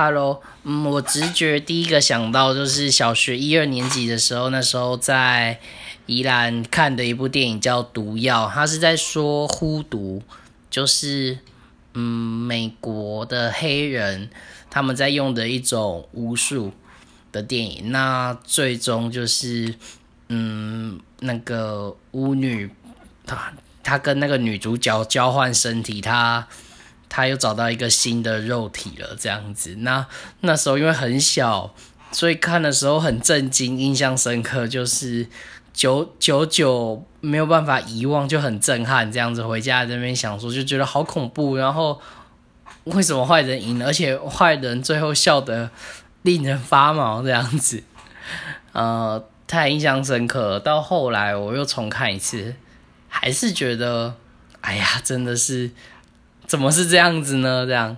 Hello，嗯，我直觉第一个想到就是小学一二年级的时候，那时候在宜兰看的一部电影叫《毒药》，它是在说呼毒，就是嗯美国的黑人他们在用的一种巫术的电影。那最终就是嗯那个巫女，她她跟那个女主角交换身体，她。他又找到一个新的肉体了，这样子。那那时候因为很小，所以看的时候很震惊，印象深刻，就是久久久没有办法遗忘，就很震撼。这样子回家这边想说，就觉得好恐怖。然后为什么坏人赢了，而且坏人最后笑得令人发毛，这样子，呃，太印象深刻了。到后来我又重看一次，还是觉得，哎呀，真的是。怎么是这样子呢？这样，